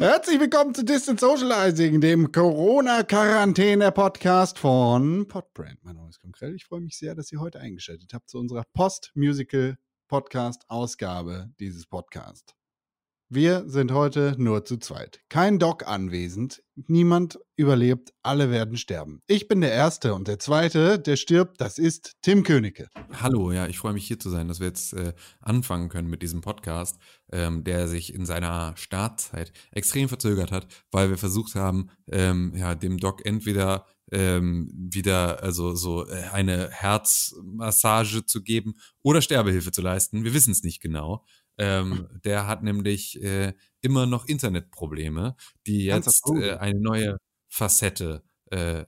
Herzlich willkommen zu Distant Socializing, dem Corona-Quarantäne-Podcast von Podbrand. Mein Name ist Konkrell. Ich freue mich sehr, dass ihr heute eingeschaltet habt zu unserer Post-Musical-Podcast-Ausgabe dieses Podcasts. Wir sind heute nur zu zweit. Kein Doc anwesend. Niemand überlebt. Alle werden sterben. Ich bin der Erste und der Zweite, der stirbt, das ist Tim Königke. Hallo, ja, ich freue mich hier zu sein, dass wir jetzt äh, anfangen können mit diesem Podcast, ähm, der sich in seiner Startzeit extrem verzögert hat, weil wir versucht haben, ähm, ja, dem Doc entweder ähm, wieder also so äh, eine Herzmassage zu geben oder Sterbehilfe zu leisten. Wir wissen es nicht genau. Ähm, der hat nämlich äh, immer noch Internetprobleme, die jetzt äh, eine neue Facette äh,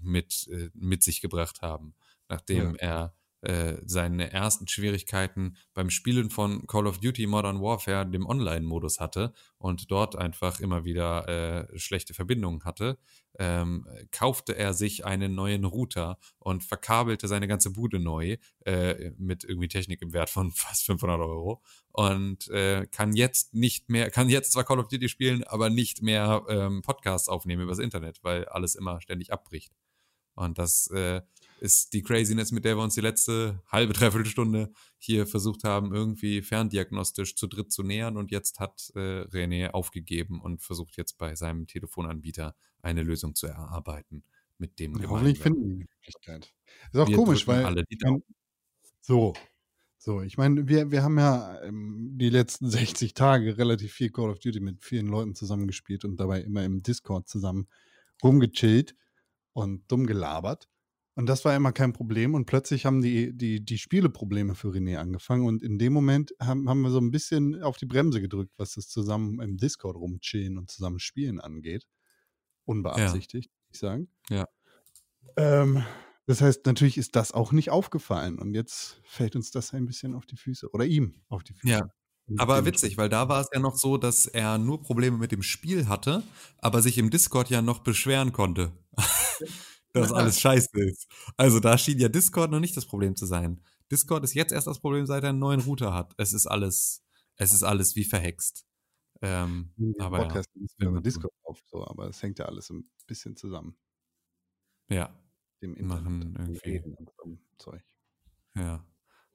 mit, äh, mit sich gebracht haben, nachdem ja. er äh, seine ersten Schwierigkeiten beim Spielen von Call of Duty Modern Warfare, dem Online-Modus hatte und dort einfach immer wieder äh, schlechte Verbindungen hatte, ähm, kaufte er sich einen neuen Router und verkabelte seine ganze Bude neu äh, mit irgendwie Technik im Wert von fast 500 Euro und äh, kann jetzt nicht mehr, kann jetzt zwar Call of Duty spielen, aber nicht mehr ähm, Podcasts aufnehmen übers Internet, weil alles immer ständig abbricht. Und das äh, ist die Craziness, mit der wir uns die letzte halbe, dreiviertel Stunde hier versucht haben, irgendwie ferndiagnostisch zu dritt zu nähern. Und jetzt hat äh, René aufgegeben und versucht jetzt bei seinem Telefonanbieter eine Lösung zu erarbeiten. Mit dem ja, Hoffentlich finden die Möglichkeit. Ist auch wir komisch, weil. So, so, ich meine, wir, wir haben ja ähm, die letzten 60 Tage relativ viel Call of Duty mit vielen Leuten zusammengespielt und dabei immer im Discord zusammen rumgechillt und dumm gelabert. Und das war immer kein Problem. Und plötzlich haben die, die, die Spieleprobleme für René angefangen. Und in dem Moment haben, haben wir so ein bisschen auf die Bremse gedrückt, was das zusammen im Discord rumchillen und zusammen spielen angeht. Unbeabsichtigt, ja. ich sagen. Ja. Ähm, das heißt, natürlich ist das auch nicht aufgefallen. Und jetzt fällt uns das ein bisschen auf die Füße. Oder ihm auf die Füße. Ja. Aber witzig, weil da war es ja noch so, dass er nur Probleme mit dem Spiel hatte, aber sich im Discord ja noch beschweren konnte. dass alles scheiße ist. Also da schien ja Discord noch nicht das Problem zu sein. Discord ist jetzt erst das Problem, seit er einen neuen Router hat. Es ist alles, es ist alles wie verhext. Ähm, aber Podcast ja, ist über Discord auf, so, aber es hängt ja alles ein bisschen zusammen. Ja. Dem machen irgendwie. Zeug. Ja.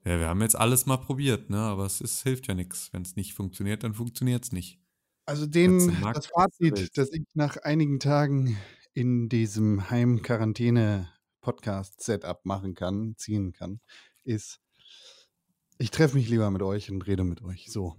Ja, wir haben jetzt alles mal probiert, ne? Aber es ist, hilft ja nichts. Wenn es nicht funktioniert, dann funktioniert es nicht. Also den, das Fazit, das ich nach einigen Tagen in diesem Heim-Quarantäne-Podcast-Setup machen kann, ziehen kann, ist, ich treffe mich lieber mit euch und rede mit euch. So.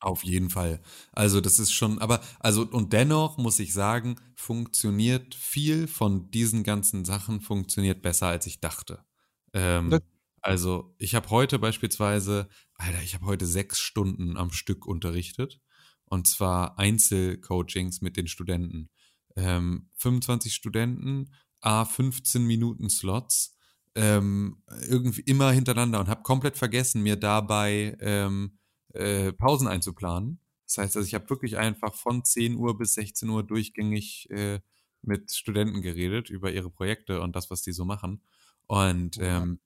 Auf jeden Fall. Also das ist schon, aber also und dennoch muss ich sagen, funktioniert viel von diesen ganzen Sachen funktioniert besser als ich dachte. Ähm, also ich habe heute beispielsweise, Alter, ich habe heute sechs Stunden am Stück unterrichtet und zwar Einzelcoachings mit den Studenten ähm, 25 Studenten, a 15 Minuten Slots, ähm, irgendwie immer hintereinander und habe komplett vergessen, mir dabei ähm, äh, Pausen einzuplanen. Das heißt, also ich habe wirklich einfach von 10 Uhr bis 16 Uhr durchgängig äh, mit Studenten geredet über ihre Projekte und das, was die so machen. Und ähm,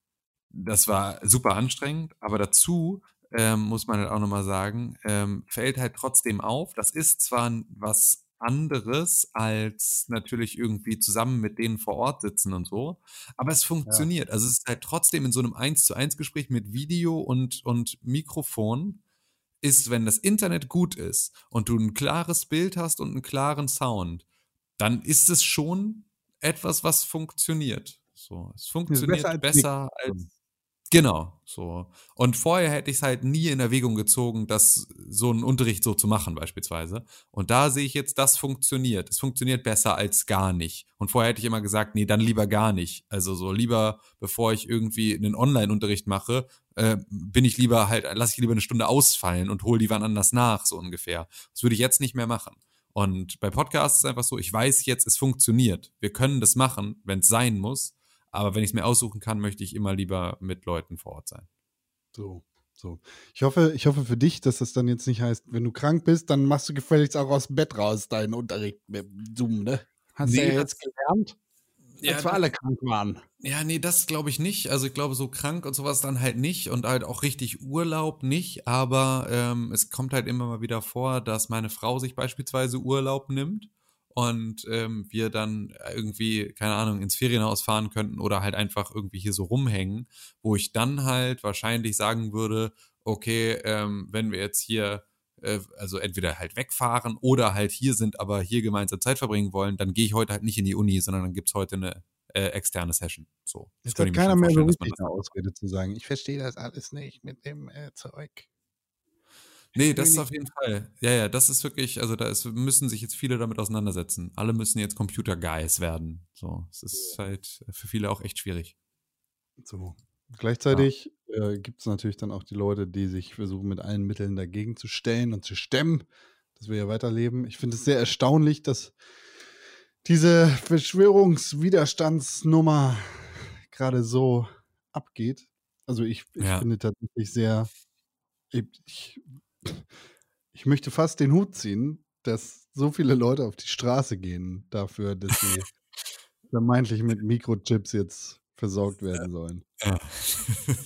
das war super anstrengend, aber dazu ähm, muss man halt auch nochmal sagen, ähm, fällt halt trotzdem auf, das ist zwar was anderes als natürlich irgendwie zusammen mit denen vor Ort sitzen und so. Aber es funktioniert. Ja. Also es ist halt trotzdem in so einem 1 zu 1 Gespräch mit Video und, und Mikrofon ist, wenn das Internet gut ist und du ein klares Bild hast und einen klaren Sound, dann ist es schon etwas, was funktioniert. So, es funktioniert besser, als, besser als Genau, so. Und vorher hätte ich es halt nie in Erwägung gezogen, das so einen Unterricht so zu machen, beispielsweise. Und da sehe ich jetzt, das funktioniert. Es funktioniert besser als gar nicht. Und vorher hätte ich immer gesagt, nee, dann lieber gar nicht. Also so lieber, bevor ich irgendwie einen Online-Unterricht mache, äh, bin ich lieber halt, lasse ich lieber eine Stunde ausfallen und hole die wann anders nach, so ungefähr. Das würde ich jetzt nicht mehr machen. Und bei Podcasts ist es einfach so, ich weiß jetzt, es funktioniert. Wir können das machen, wenn es sein muss. Aber wenn ich es mir aussuchen kann, möchte ich immer lieber mit Leuten vor Ort sein. So, so. Ich hoffe, ich hoffe für dich, dass das dann jetzt nicht heißt, wenn du krank bist, dann machst du gefälligst auch aus dem Bett raus deinen Unterricht mit Zoom, ne? Hast nee, du ja jetzt gelernt? Ja, als wir alle krank waren. Ja, nee, das glaube ich nicht. Also ich glaube, so krank und sowas dann halt nicht und halt auch richtig Urlaub nicht. Aber ähm, es kommt halt immer mal wieder vor, dass meine Frau sich beispielsweise Urlaub nimmt und ähm, wir dann irgendwie, keine Ahnung, ins Ferienhaus fahren könnten oder halt einfach irgendwie hier so rumhängen, wo ich dann halt wahrscheinlich sagen würde, okay, ähm, wenn wir jetzt hier äh, also entweder halt wegfahren oder halt hier sind, aber hier gemeinsam Zeit verbringen wollen, dann gehe ich heute halt nicht in die Uni, sondern dann gibt es heute eine äh, externe Session. So. Es hat keiner mehr so richtig eine Ausrede zu sagen. Ich verstehe das alles nicht mit dem äh, Zeug. Nee, das ist auf jeden Fall. Ja, ja, das ist wirklich, also da ist, müssen sich jetzt viele damit auseinandersetzen. Alle müssen jetzt Computer-Guys werden. So, es ist halt für viele auch echt schwierig. So. Gleichzeitig ja. äh, gibt es natürlich dann auch die Leute, die sich versuchen, mit allen Mitteln dagegen zu stellen und zu stemmen, dass wir hier weiterleben. Ich finde es sehr erstaunlich, dass diese Verschwörungswiderstandsnummer gerade so abgeht. Also ich, ich ja. finde tatsächlich sehr, ich, ich möchte fast den Hut ziehen, dass so viele Leute auf die Straße gehen dafür, dass sie vermeintlich mit Mikrochips jetzt versorgt werden sollen. Ja.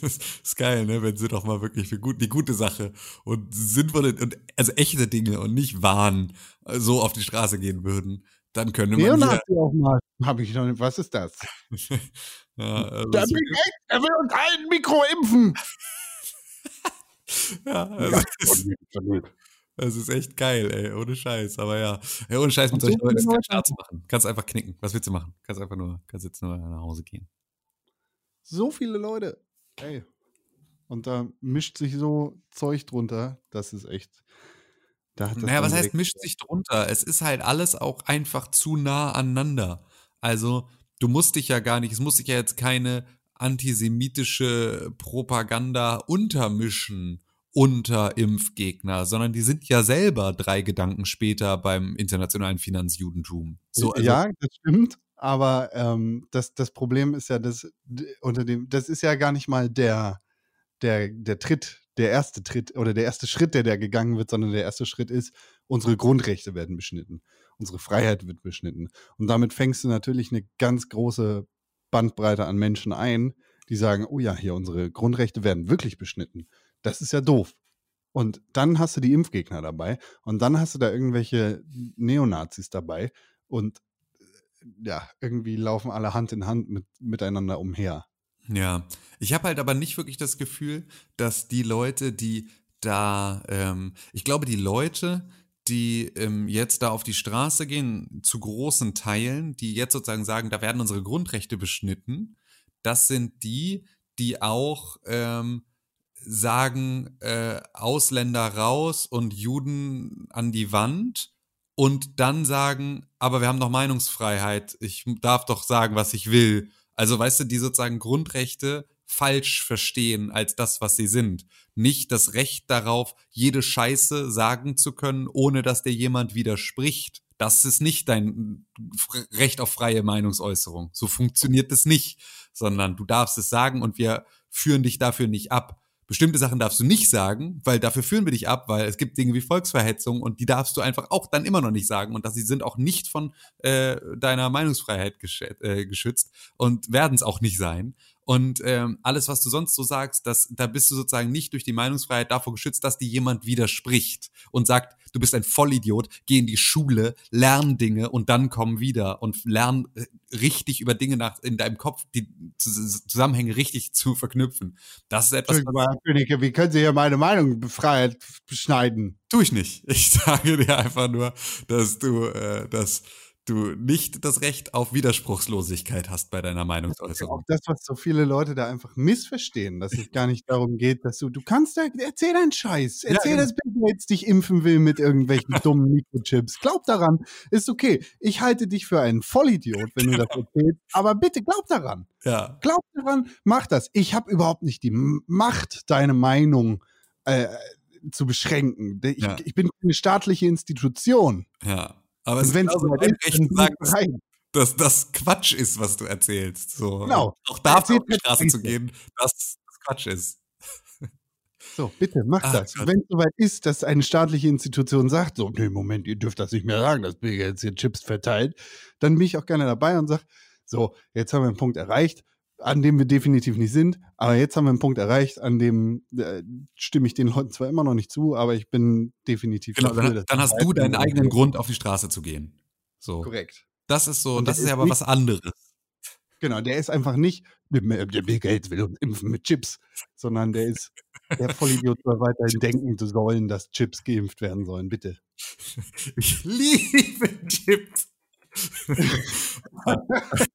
ist geil, ne? Wenn sie doch mal wirklich für gut, die gute Sache und sinnvolle und also echte Dinge und nicht Wahn äh, so auf die Straße gehen würden, dann können man. Neonazi auch mal. Hab ich noch nicht. Was ist das? ja, also Der er will uns allen Mikro impfen. ja, also, das ist echt geil, ey, ohne Scheiß. Aber ja, ey, ohne Scheiß mit solchen Leuten ist kein zu machen. Kannst einfach knicken. Was willst du machen? Kannst einfach nur, kannst jetzt nur nach Hause gehen. So viele Leute. Ey. Und da mischt sich so Zeug drunter. Das ist echt. Da hat das naja, was heißt mischt sich drunter? Es ist halt alles auch einfach zu nah aneinander. Also, du musst dich ja gar nicht, es muss sich ja jetzt keine antisemitische Propaganda untermischen unter Impfgegner, sondern die sind ja selber drei Gedanken später beim internationalen Finanzjudentum. So, also, ja, das stimmt. Aber ähm, das, das Problem ist ja, dass unter dem, das ist ja gar nicht mal der, der, der Tritt, der erste Tritt oder der erste Schritt, der da gegangen wird, sondern der erste Schritt ist, unsere Grundrechte werden beschnitten. Unsere Freiheit wird beschnitten. Und damit fängst du natürlich eine ganz große Bandbreite an Menschen ein, die sagen, oh ja, hier unsere Grundrechte werden wirklich beschnitten. Das ist ja doof. Und dann hast du die Impfgegner dabei und dann hast du da irgendwelche Neonazis dabei und ja, irgendwie laufen alle Hand in Hand mit, miteinander umher. Ja, ich habe halt aber nicht wirklich das Gefühl, dass die Leute, die da, ähm, ich glaube, die Leute, die ähm, jetzt da auf die Straße gehen, zu großen Teilen, die jetzt sozusagen sagen, da werden unsere Grundrechte beschnitten, das sind die, die auch ähm, sagen, äh, Ausländer raus und Juden an die Wand und dann sagen, aber wir haben doch Meinungsfreiheit, ich darf doch sagen, was ich will. Also weißt du, die sozusagen Grundrechte falsch verstehen als das, was sie sind. Nicht das Recht darauf, jede Scheiße sagen zu können, ohne dass dir jemand widerspricht. Das ist nicht dein Recht auf freie Meinungsäußerung. So funktioniert es nicht, sondern du darfst es sagen und wir führen dich dafür nicht ab. Bestimmte Sachen darfst du nicht sagen, weil dafür führen wir dich ab, weil es gibt Dinge wie Volksverhetzung und die darfst du einfach auch dann immer noch nicht sagen und dass sie sind auch nicht von äh, deiner Meinungsfreiheit äh, geschützt und werden es auch nicht sein. Und ähm, alles, was du sonst so sagst, das, da bist du sozusagen nicht durch die Meinungsfreiheit davor geschützt, dass dir jemand widerspricht und sagt, du bist ein Vollidiot, geh in die Schule, lern Dinge und dann komm wieder und lern äh, richtig über Dinge nach in deinem Kopf die Zusammenhänge richtig zu verknüpfen. Das ist etwas. Herr Königke, wie können Sie hier meine Meinungsfreiheit beschneiden? Tu ich nicht. Ich sage dir einfach nur, dass du äh, das du nicht das Recht auf Widerspruchslosigkeit hast bei deiner Meinungsäußerung. Das ist auch das, was so viele Leute da einfach missverstehen, dass es gar nicht darum geht, dass du, du kannst da, erzähl deinen Scheiß, erzähl, ja, genau. dass Bill Gates dich impfen will mit irgendwelchen dummen Mikrochips. Glaub daran, ist okay. Ich halte dich für einen Vollidiot, wenn genau. du das erzählst, aber bitte glaub daran. Ja. Glaub daran, mach das. Ich habe überhaupt nicht die Macht, deine Meinung äh, zu beschränken. Ich, ja. ich bin eine staatliche Institution. Ja. Aber es wenn ist also mein Recht zu sagen, dass das Quatsch ist, was du erzählst. So. Genau. Auch dafür auf die Straße zu gehen, dass das Quatsch ist. So, bitte, mach ah, das. Wenn es soweit ist, dass eine staatliche Institution sagt, so, nee, Moment, ihr dürft das nicht mehr sagen, dass Bill jetzt hier Chips verteilt, dann bin ich auch gerne dabei und sage, So, jetzt haben wir einen Punkt erreicht, an dem wir definitiv nicht sind, aber jetzt haben wir einen Punkt erreicht, an dem äh, stimme ich den Leuten zwar immer noch nicht zu, aber ich bin definitiv genau, dafür, dann, dann hast du deinen eigenen Grund, auf die Straße zu gehen. So. Korrekt. Das ist so, und das, ist ja aber was anderes. Genau, der ist einfach nicht, der Bill Gates will uns impfen mit Chips, sondern der ist, der Vollidiot soll weiterhin denken zu sollen, dass Chips geimpft werden sollen, bitte. Ich liebe Chips.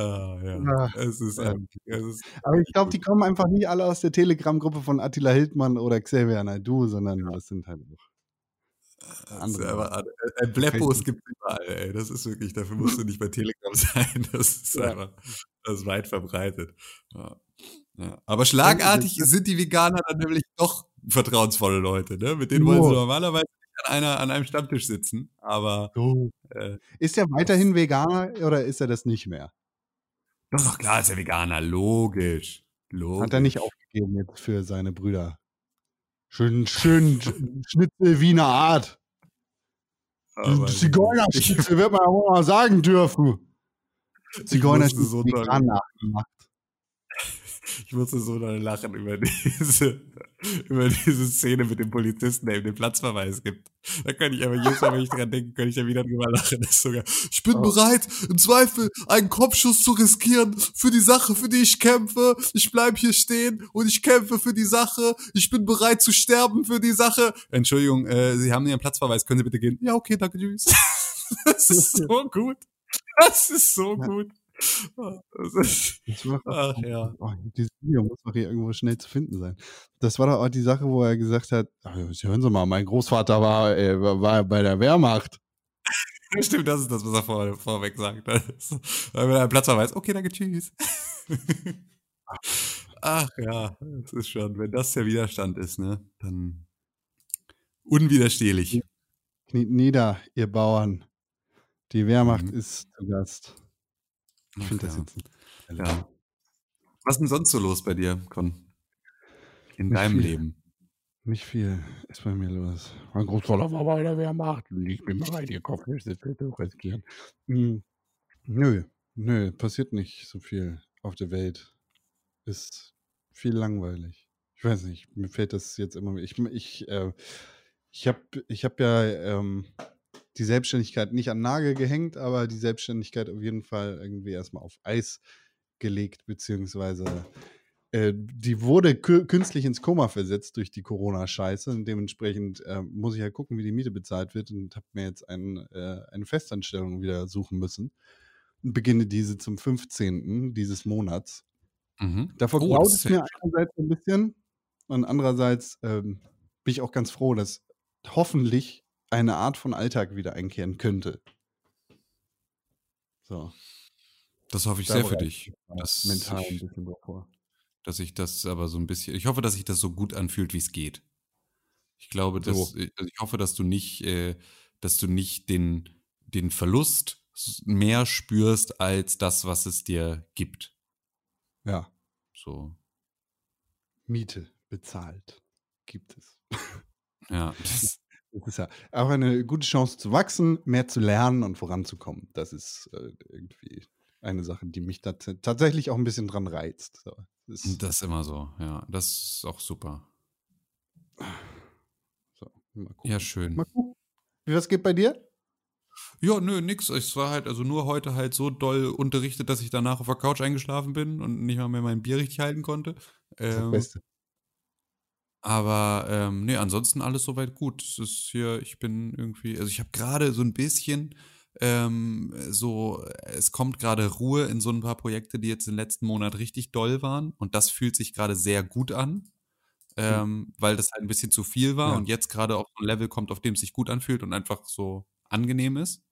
ah, ja. Es ist, ja. Es ist Aber ich glaube, die kommen einfach nicht alle aus der Telegram-Gruppe von Attila Hildmann oder Xavier Naidu, sondern ja. das sind halt auch andere. Aber, äh, Bleppos gibt es überall, ey. Das ist wirklich, dafür musst du nicht bei Telegram sein. Das ist ja. einfach, das ist weit verbreitet. Ja. Ja. Aber schlagartig sind die Veganer dann nämlich doch vertrauensvolle Leute, ne? Mit denen wollen sie normalerweise an, einer, an einem Stammtisch sitzen. Aber so. äh, ist er weiterhin Veganer oder ist er das nicht mehr? Doch, doch klar ist er Veganer, logisch. logisch. Hat er nicht aufgegeben jetzt für seine Brüder? Schön, schön Schnitzel Wiener Art. Zigeunerschnitzel wird man auch mal sagen dürfen. Zigeunerschnitzel so vegan nachgemacht. Ich musste so doll lachen über diese, über diese Szene mit dem Polizisten, der ihm den Platzverweis gibt. Da kann ich aber jedes Mal, wenn ich dran denke, kann ich ja wieder drüber lachen. Das ist sogar, ich bin oh. bereit, im Zweifel einen Kopfschuss zu riskieren für die Sache, für die ich kämpfe. Ich bleib hier stehen und ich kämpfe für die Sache. Ich bin bereit zu sterben für die Sache. Entschuldigung, äh, Sie haben Ihren Platzverweis. Können Sie bitte gehen? Ja, okay, danke, tschüss. das ist so gut. Das ist so gut. Das ist, ach, ja. Oh, dieses Video muss doch hier irgendwo schnell zu finden sein. Das war doch auch die Sache, wo er gesagt hat, ach, hören Sie mal, mein Großvater war, äh, war bei der Wehrmacht. Stimmt, das ist das, was er vor, vorweg sagt. Wenn er Platz weiß, okay, danke, tschüss. Ach ja, das ist schon, wenn das der Widerstand ist, ne, dann unwiderstehlich. Kniet nieder, ihr Bauern. Die Wehrmacht mhm. ist zu Gast. Ich finde das jetzt. Ja. Was ist denn sonst so los bei dir, Con? In Nicht deinem viel. Leben? Nicht viel ist bei mir los. Mein Großvater war bei der Wehrmacht und ich bin bereit, ihr Kopfnüsse zu riskieren. Hm. Nö, nö, passiert nicht so viel auf der Welt. Ist viel langweilig. Ich weiß nicht, mir fällt das jetzt immer. Ich, ich, äh, ich habe ich hab ja ähm, die Selbstständigkeit nicht an Nagel gehängt, aber die Selbstständigkeit auf jeden Fall irgendwie erstmal auf Eis gelegt, beziehungsweise äh, die wurde künstlich ins Koma versetzt durch die Corona-Scheiße und dementsprechend äh, muss ich ja halt gucken, wie die Miete bezahlt wird und habe mir jetzt ein, äh, eine Festanstellung wieder suchen müssen und beginne diese zum 15. dieses Monats. Mhm. Davor oh, graut es mir einerseits ein bisschen und andererseits ähm, bin ich auch ganz froh, dass hoffentlich eine Art von Alltag wieder einkehren könnte. So. Das hoffe ich da sehr für dich. Das mental ein bisschen davor. Dass ich das aber so ein bisschen, ich hoffe, dass sich das so gut anfühlt, wie es geht. Ich glaube, dass, so. also ich hoffe, dass du nicht, äh, dass du nicht den, den Verlust mehr spürst als das, was es dir gibt. Ja. So. Miete bezahlt gibt es. Ja, das, das ist ja auch eine gute Chance zu wachsen, mehr zu lernen und voranzukommen. Das ist äh, irgendwie eine Sache, die mich da tatsächlich auch ein bisschen dran reizt. So, das, ist, das ist immer so, ja. Das ist auch super. So, mal gucken. Ja, schön. Mal gucken. Wie was geht bei dir? Ja, nö, nix. Es war halt, also nur heute halt so doll unterrichtet, dass ich danach auf der Couch eingeschlafen bin und nicht mal mehr mein Bier richtig halten konnte. Das ist das ähm, Beste. Aber ähm, nee, ansonsten alles soweit gut. Es ist hier, ich bin irgendwie, also ich habe gerade so ein bisschen ähm, so, es kommt gerade Ruhe in so ein paar Projekte, die jetzt im letzten Monat richtig doll waren. Und das fühlt sich gerade sehr gut an, ähm, mhm. weil das halt ein bisschen zu viel war ja. und jetzt gerade auf ein Level kommt, auf dem es sich gut anfühlt und einfach so angenehm ist.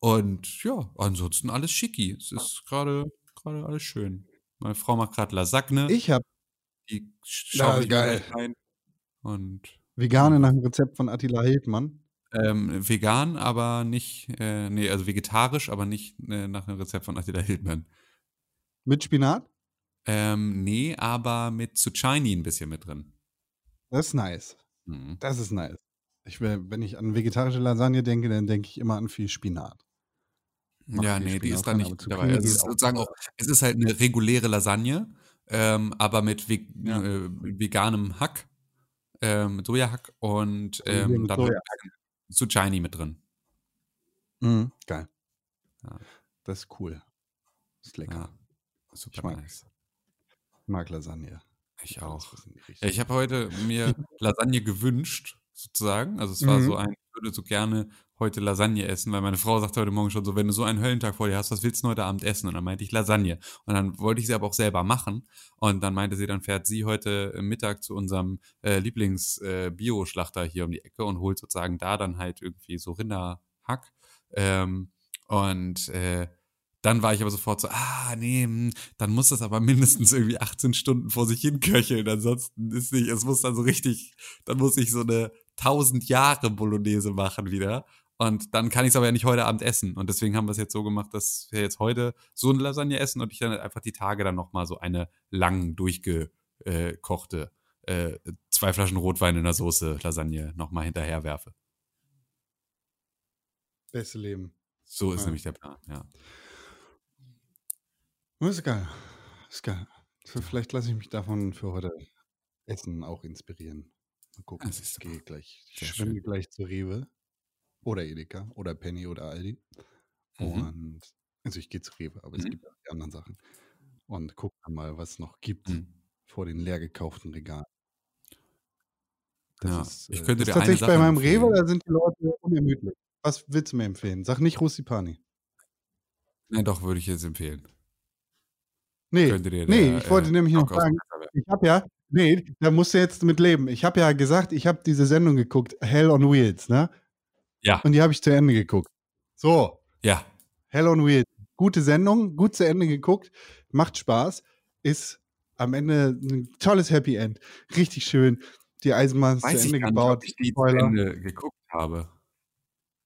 Und ja, ansonsten alles schicki. Es ist gerade gerade alles schön. Meine Frau macht gerade Lasagne. Ich habe die schaue ich geil. rein. Und, Vegane nach dem Rezept von Attila Hildmann. Ähm, vegan, aber nicht, äh, nee, also vegetarisch, aber nicht äh, nach dem Rezept von Attila Hildmann. Mit Spinat? Ähm, nee, aber mit Zucchini ein bisschen mit drin. Das ist nice. Mhm. Das ist nice. Ich, wenn ich an vegetarische Lasagne denke, dann denke ich immer an viel Spinat. Ja, nee, die ist da nicht dabei. Also es ist sozusagen auch, es ist halt eine reguläre Lasagne, ähm, aber mit ve ja. äh, veganem Hack, ähm, mit Sojahack und ähm, dann Soja. Zucchini mit drin. Mhm, geil. Ja. Das ist cool. Das ist lecker. Ja, super ich mag, nice. mag Lasagne. Ich auch. Ich habe heute mir Lasagne gewünscht, sozusagen. Also es war mhm. so ein, ich würde so gerne heute Lasagne essen, weil meine Frau sagte heute Morgen schon so, wenn du so einen Höllentag vor dir hast, was willst du heute Abend essen? Und dann meinte ich Lasagne. Und dann wollte ich sie aber auch selber machen. Und dann meinte sie, dann fährt sie heute Mittag zu unserem äh, Lieblings-Bio-Schlachter äh, hier um die Ecke und holt sozusagen da dann halt irgendwie so Rinderhack. Ähm, und äh, dann war ich aber sofort so, ah, nee, hm, dann muss das aber mindestens irgendwie 18 Stunden vor sich hin köcheln. Ansonsten ist nicht, es muss dann so richtig, dann muss ich so eine 1000 Jahre Bolognese machen wieder. Und dann kann ich es aber ja nicht heute Abend essen. Und deswegen haben wir es jetzt so gemacht, dass wir jetzt heute so eine Lasagne essen und ich dann einfach die Tage dann nochmal so eine lang durchgekochte äh, zwei Flaschen Rotwein in der Soße Lasagne nochmal hinterher werfe. Beste Leben. So ist ja. nämlich der Plan, ja. Ist geil. Ist geil. Vielleicht lasse ich mich davon für heute Essen auch inspirieren. Mal gucken. Ich gehe gleich. Ich schwimme gleich zu Rewe oder Edeka oder Penny oder Aldi. Mhm. Und also ich gehe zu Rewe, aber mhm. es gibt auch die anderen Sachen. Und gucke dann mal, was es noch gibt mhm. vor den leer gekauften Regalen. Das ja, ist, ich äh, könnte dir tatsächlich bei meinem empfehlen. Rewe, da sind die Leute unermüdlich. Was willst du mir empfehlen? Sag nicht Russipani. Nein, doch, würde ich jetzt empfehlen. Nee, der, nee, ich wollte äh, nämlich noch sagen, ich habe ja, nee, da musst du jetzt mit leben. Ich habe ja gesagt, ich habe diese Sendung geguckt, Hell on Wheels, ne? Ja. Und die habe ich zu Ende geguckt. So. Ja. Hell on Wheels. Gute Sendung, gut zu Ende geguckt, macht Spaß, ist am Ende ein tolles Happy End. Richtig schön. Die Eisenbahn ist Weiß zu Ende gebaut. Nicht, ob ich die zu Ende geguckt habe.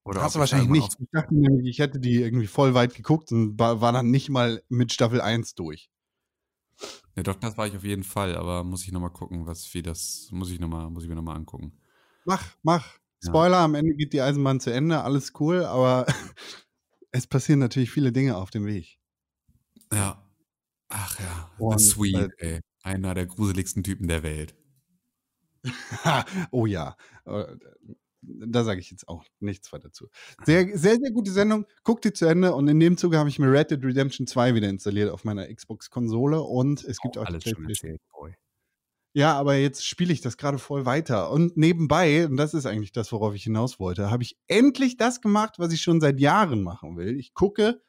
Oder Hast du wahrscheinlich nicht. Ich dachte nämlich, ich hätte die irgendwie voll weit geguckt und war, war dann nicht mal mit Staffel 1 durch. Ne, doch, das war ich auf jeden Fall, aber muss ich nochmal gucken, was wie das, muss ich nochmal, muss ich mir nochmal angucken. Mach, mach. Spoiler, ja. am Ende geht die Eisenbahn zu Ende, alles cool, aber es passieren natürlich viele Dinge auf dem Weg. Ja. Ach ja, Und, Sweet, äh, ey. Einer der gruseligsten Typen der Welt. oh ja. Da sage ich jetzt auch nichts weiter zu. Sehr, sehr, sehr gute Sendung. Guckt die zu Ende und in dem Zuge habe ich mir Red Dead Redemption 2 wieder installiert auf meiner Xbox-Konsole und es gibt auch, auch alles schon erzählt, boy. Ja, aber jetzt spiele ich das gerade voll weiter. Und nebenbei, und das ist eigentlich das, worauf ich hinaus wollte, habe ich endlich das gemacht, was ich schon seit Jahren machen will. Ich gucke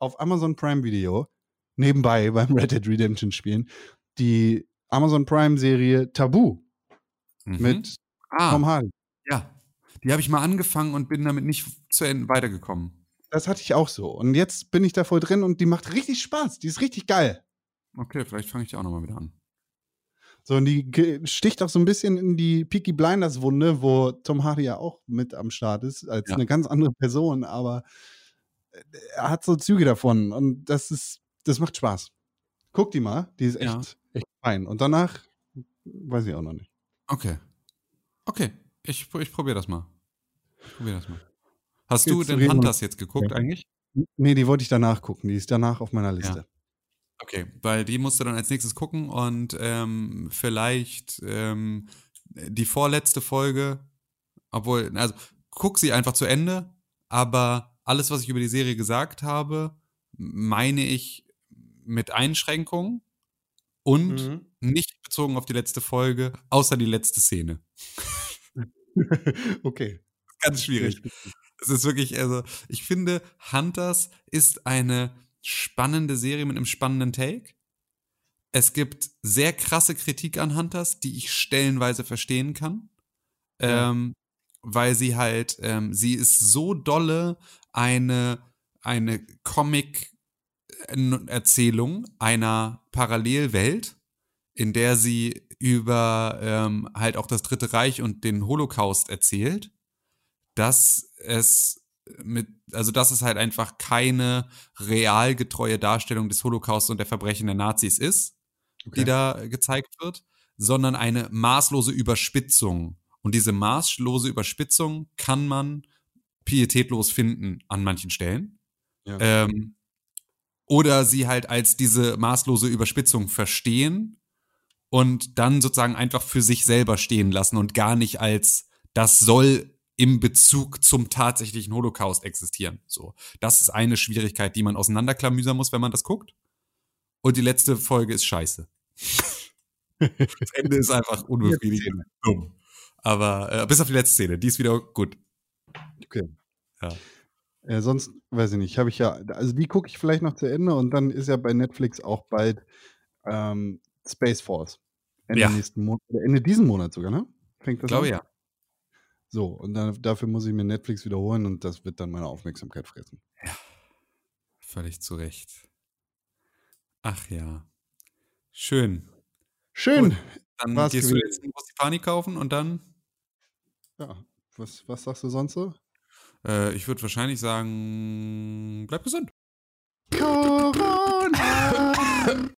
auf Amazon Prime Video nebenbei beim Red Dead Redemption Spielen die Amazon Prime Serie Tabu mhm. mit ah, Tom Hardy. Ja, die habe ich mal angefangen und bin damit nicht zu Ende weitergekommen. Das hatte ich auch so. Und jetzt bin ich da voll drin und die macht richtig Spaß. Die ist richtig geil. Okay, vielleicht fange ich die auch nochmal wieder an. So, und die sticht auch so ein bisschen in die Peaky Blinders Wunde, wo Tom Hardy ja auch mit am Start ist, als ja. eine ganz andere Person, aber äh, er hat so Züge davon und das ist, das macht Spaß. Guck die mal, die ist echt, ja. echt fein. Und danach weiß ich auch noch nicht. Okay. Okay, ich, ich probiere das mal. Probier das mal. Hast jetzt du den Hunters jetzt geguckt ja. eigentlich? Nee, die wollte ich danach gucken. Die ist danach auf meiner Liste. Ja. Okay, weil die musst du dann als nächstes gucken und ähm, vielleicht ähm, die vorletzte Folge, obwohl, also guck sie einfach zu Ende, aber alles, was ich über die Serie gesagt habe, meine ich mit Einschränkungen und mhm. nicht bezogen auf die letzte Folge, außer die letzte Szene. okay. Ganz schwierig. Es ist wirklich, also, ich finde, Hunters ist eine spannende Serie mit einem spannenden Take. Es gibt sehr krasse Kritik an Hunters, die ich stellenweise verstehen kann. Ja. Ähm, weil sie halt, ähm, sie ist so dolle eine, eine Comic-Erzählung einer Parallelwelt, in der sie über ähm, halt auch das Dritte Reich und den Holocaust erzählt, dass es mit, also dass es halt einfach keine realgetreue Darstellung des Holocaust und der Verbrechen der Nazis ist, okay. die da gezeigt wird, sondern eine maßlose Überspitzung. Und diese maßlose Überspitzung kann man pietätlos finden an manchen Stellen. Ja. Ähm, oder sie halt als diese maßlose Überspitzung verstehen und dann sozusagen einfach für sich selber stehen lassen und gar nicht als das soll im Bezug zum tatsächlichen Holocaust existieren. So, das ist eine Schwierigkeit, die man auseinanderklamüsern muss, wenn man das guckt. Und die letzte Folge ist scheiße. das Ende ist einfach unbefriedigend. Dumm. Aber äh, bis auf die letzte Szene, die ist wieder gut. Okay. Ja. Äh, sonst, weiß ich nicht, habe ich ja, also die gucke ich vielleicht noch zu Ende und dann ist ja bei Netflix auch bald ähm, Space Force. Ende ja. nächsten Monat, Ende diesen Monat sogar, ne? Fängt das Glaube an? ja. So, und dann, dafür muss ich mir Netflix wiederholen und das wird dann meine Aufmerksamkeit fressen. Ja. Völlig zu Recht. Ach ja. Schön. Schön. Gut, dann War's gehst gewesen. du jetzt in Panik kaufen und dann. Ja, was, was sagst du sonst so? Äh, ich würde wahrscheinlich sagen, bleib gesund. Corona!